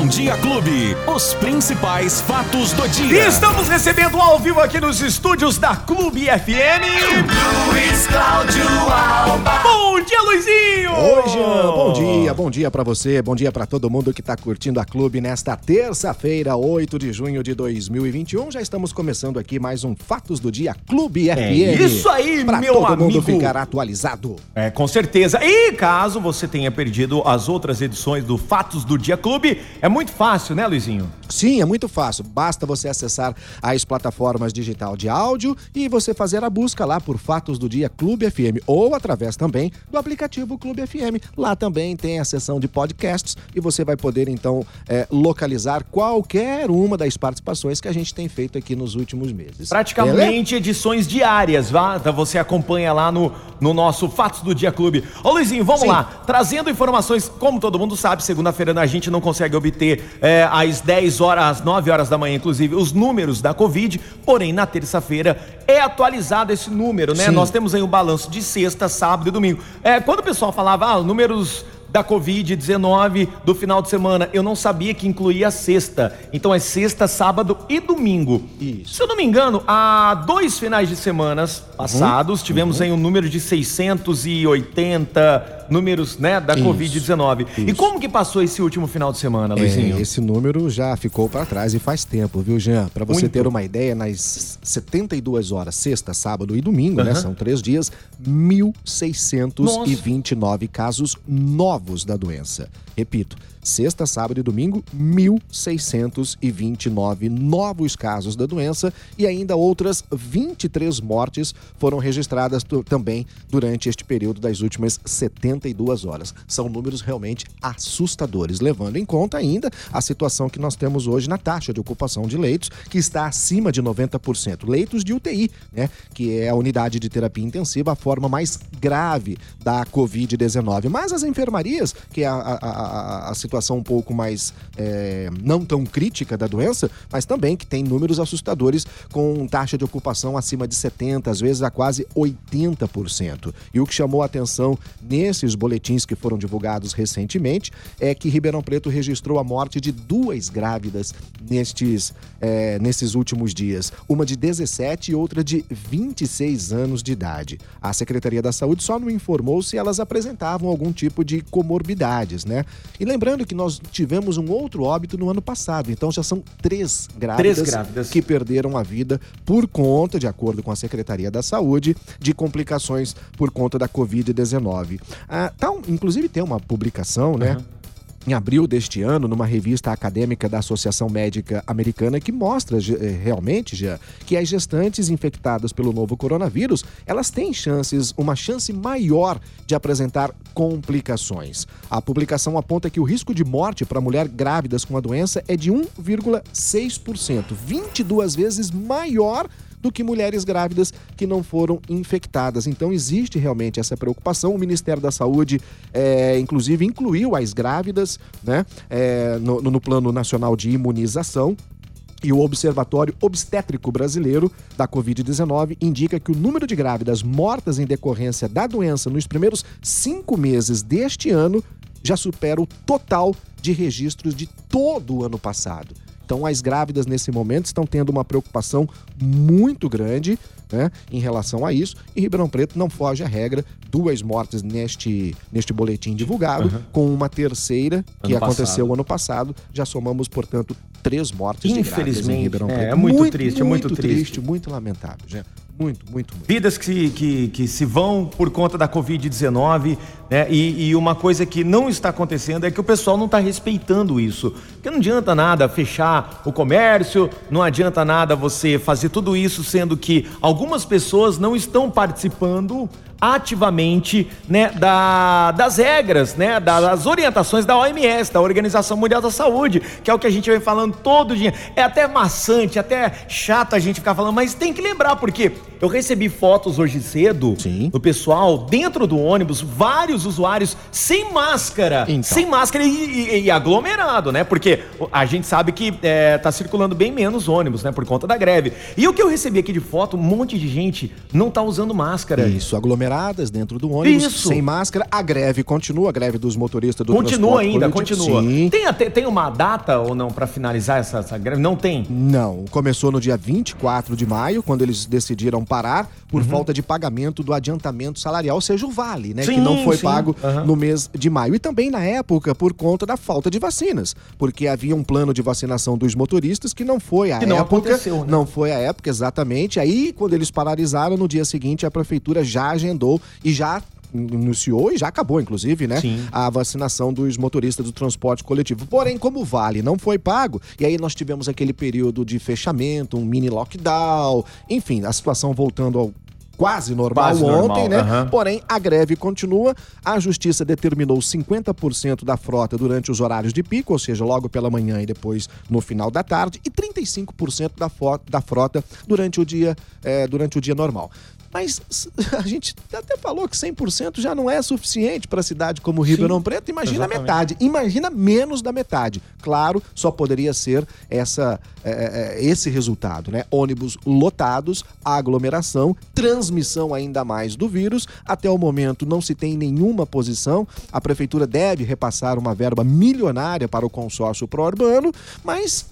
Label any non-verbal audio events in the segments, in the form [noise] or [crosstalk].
Bom Dia Clube. Os principais fatos do dia. E estamos recebendo ao vivo aqui nos estúdios da Clube FM. Luiz Cláudio Alba. Bom dia, Luizinho. Oi, Jean. Bom dia, bom dia para você, bom dia para todo mundo que tá curtindo a Clube nesta terça-feira, 8 de junho de 2021. Já estamos começando aqui mais um Fatos do Dia Clube É FM. isso aí, pra meu todo mundo amigo. ficar atualizado. É, com certeza. E caso você tenha perdido as outras edições do Fatos do Dia Clube, é muito fácil, né, Luizinho? Sim, é muito fácil. Basta você acessar as plataformas digital de áudio e você fazer a busca lá por Fatos do Dia Clube FM ou através também do aplicativo Clube FM. Lá também tem a seção de podcasts e você vai poder então é, localizar qualquer uma das participações que a gente tem feito aqui nos últimos meses. Praticamente edições diárias, vá? Então você acompanha lá no, no nosso Fatos do Dia Clube. Ô Luizinho, vamos Sim. lá. Trazendo informações, como todo mundo sabe, segunda-feira a gente não consegue obter é, às 10 horas, às 9 horas da manhã, inclusive, os números da Covid. Porém, na terça-feira é atualizado esse número, né? Sim. Nós temos aí o balanço de sexta, sábado e domingo. É, quando o pessoal falava, ah, números da Covid-19 do final de semana. Eu não sabia que incluía sexta. Então é sexta, sábado e domingo. Isso. Se eu não me engano, há dois finais de semanas Uhum. passados, tivemos aí um número de 680 números, né, da Isso. Covid-19. E como que passou esse último final de semana, É, Luizinho? esse número já ficou para trás e faz tempo, viu, Jean? Para você Muito. ter uma ideia, nas 72 horas, sexta, sábado e domingo, né? São três dias, 1.629 casos novos da doença. Repito, sexta, sábado e domingo, 1.629 novos casos da doença e ainda outras 23 mortes foram registradas também durante este período das últimas 72 horas. São números realmente assustadores, levando em conta ainda a situação que nós temos hoje na taxa de ocupação de leitos, que está acima de 90%. Leitos de UTI, né, que é a unidade de terapia intensiva, a forma mais grave da Covid-19. Mas as enfermarias, que é a, a- a- a situação um pouco mais é, não tão crítica da doença, mas também que tem números assustadores com taxa de ocupação acima de 70%, às vezes a quase 80%. E o que chamou a atenção nesses boletins que foram divulgados recentemente é que Ribeirão Preto registrou a morte de duas grávidas nestes, é, nesses últimos dias. Uma de 17 e outra de 26 anos de idade. A Secretaria da Saúde só não informou se elas apresentavam algum tipo de comorbidades, né? E lembrando que nós tivemos um outro óbito no ano passado, então já são três grávidas, Três grávidas. que perderam a vida por conta, de acordo com a Secretaria da Saúde, de complicações por conta da Covid-19. Ah, tá um- inclusive tem uma publicação, né? Em abril deste ano, numa revista acadêmica da Associação Médica Americana, que mostra eh, realmente já que as gestantes infectadas pelo novo coronavírus, elas têm chances, uma chance maior de apresentar complicações. A publicação aponta que o risco de morte para mulher grávidas com a doença é de 1,6%, 22 vezes maior do que mulheres grávidas que não foram infectadas. Então existe realmente essa preocupação. O Ministério da Saúde, é, inclusive, incluiu as grávidas né, é, no, no Plano Nacional de Imunização. E o Observatório Obstétrico Brasileiro da Covid-19 indica que o número de grávidas mortas em decorrência da doença nos primeiros cinco meses deste ano já supera o total de registros de todo o ano passado. Então, as grávidas nesse momento estão tendo uma preocupação muito grande né, em relação a isso. E Ribeirão Preto não foge à regra. Duas mortes neste, neste boletim divulgado, com uma terceira que Ano aconteceu passado. ano passado. Já somamos, portanto, três mortes de grávidas em Infelizmente, Ribeirão é, Preto. é muito triste, é muito triste. Muito lamentável, gente. Muito, muito, muito. Vidas que se, que, que se vão por conta da Covid-19, né? E, e uma coisa que não está acontecendo é que o pessoal não está respeitando isso. Porque não adianta nada fechar o comércio, não adianta nada você fazer tudo isso, sendo que algumas pessoas não estão participando ativamente né, da, das regras, né, das orientações da OMS, da Organização Mundial da Saúde, que é o que a gente vem falando todo dia. É até maçante, até chato a gente ficar falando, mas tem que lembrar, porque eu recebi fotos hoje cedo Sim. do pessoal dentro do ônibus, vários usuários sem máscara, Então. sem máscara e, e- e aglomerado, né? Porque a gente sabe que é, tá circulando bem menos ônibus, né? Por conta da greve. E o que eu recebi aqui de foto, um monte de gente não tá usando máscara. Isso, aglomerado aglomeradas dentro do ônibus, Isso. sem máscara. A greve continua, a greve dos motoristas do Continua ainda, coletivo. continua. Sim. Tem, até- tem uma data ou não pra finalizar essa, essa greve? Não tem. Não, começou no dia 24 de maio, quando eles decidiram parar por falta de pagamento do adiantamento salarial, ou seja, o vale, né? Uhum. Sim, que não foi sim. pago Aham. no mês de maio. E também na época por conta da falta de vacinas, porque havia um plano de vacinação dos motoristas que não foi a Que não época. aconteceu, né? Não foi a época, exatamente. Aí, quando eles paralisaram, no dia seguinte, a prefeitura já agendou e já iniciou e já acabou, inclusive, né? Sim. A vacinação dos motoristas do transporte coletivo. Porém, como o vale não foi pago, e aí nós tivemos aquele período de fechamento, um mini lockdown, enfim, a situação voltando ao quase normal Quase ontem, normal, né? aham. Porém, a greve continua. A justiça determinou 50% da frota durante os horários de pico, ou seja, logo pela manhã e depois no final da tarde, e 35% da, da frota durante o dia, eh, durante o dia normal. Mas [laughs] a gente até falou que 100% já não é suficiente para a cidade como Ribeirão Preto. Imagina exatamente. a metade, imagina menos da metade. Claro, só poderia ser essa, é, é, esse resultado, né? Ônibus lotados, aglomeração, transmissão ainda mais do vírus. Até o momento não se tem nenhuma posição. A prefeitura deve repassar uma verba milionária para o consórcio pró-urbano, mas.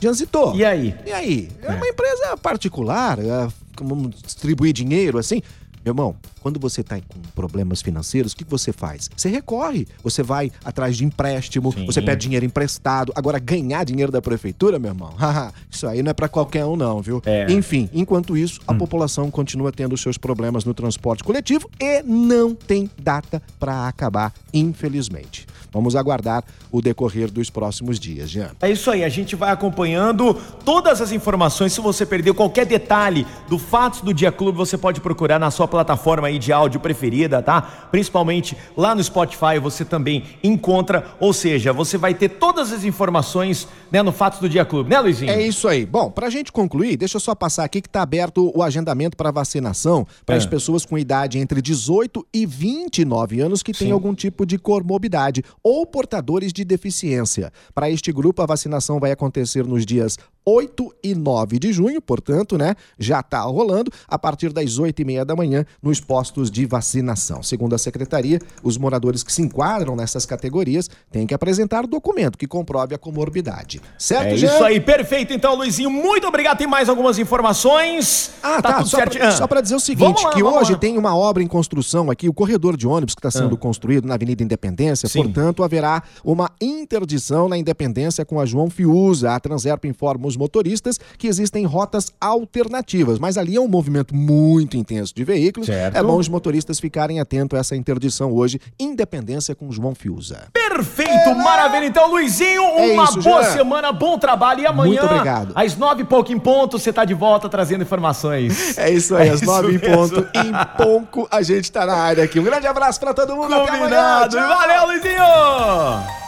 Janzito. E aí? E aí? É, É. uma empresa particular, é, vamos distribuir dinheiro assim. Meu irmão, quando você está com problemas financeiros, o que você faz? Você recorre, você vai atrás de empréstimo, Sim. você pede dinheiro emprestado. Agora, ganhar dinheiro da prefeitura, meu irmão, [laughs] isso aí não é para qualquer um, não, viu? É. Hum. Enfim, enquanto isso, a população continua tendo seus problemas no transporte coletivo e não tem data para acabar, infelizmente. Vamos aguardar o decorrer dos próximos dias, Jean. É isso aí, a gente vai acompanhando todas as informações. Se você perdeu qualquer detalhe do Fatos do Dia Clube, você pode procurar na sua plataforma aí de áudio preferida, tá? Principalmente lá no Spotify você também encontra, ou seja, você vai ter todas as informações né, no Fatos do Dia Clube, né, Luizinho? É isso aí. Bom, pra gente concluir, deixa eu só passar aqui que tá aberto o agendamento para vacinação para as É. pessoas com idade entre 18 e 29 anos que têm algum tipo de comorbidade ou portadores de deficiência. Para este grupo, a vacinação vai acontecer nos dias 8 e 9 de junho, portanto, né, já tá rolando a partir das 8 e meia da manhã nos postos de vacinação. Segundo a secretaria, os moradores que se enquadram nessas categorias têm que apresentar documento que comprove a comorbidade. Certo, É Jean? isso aí, perfeito. Então, Luizinho, muito obrigado. Tem mais algumas informações. Ah, tá. tudo só, pra, Ah. só pra dizer o seguinte, Vamos lá, que vamos hoje lá. tem uma obra em construção aqui, o corredor de ônibus que está sendo construído na Avenida Independência, Sim. portanto, haverá uma interdição na Independência com a João Fiuza. A Transerp informa os motoristas que existem rotas alternativas, mas ali é um movimento muito intenso de veículos. Certo. É bom os motoristas ficarem atentos a essa interdição hoje, Independência com João Fiuza. Perfeito, maravilha. Então, Luizinho, É uma isso, boa Jean. semana, bom trabalho. E amanhã, Muito obrigado. às nove e pouco em ponto, você tá de volta trazendo informações. É isso aí, [laughs] É às isso nove em mesmo. ponto, em pouco, a gente tá na área aqui. Um grande abraço pra todo mundo, até amanhã. Combinado. Tchau. Valeu, Luizinho.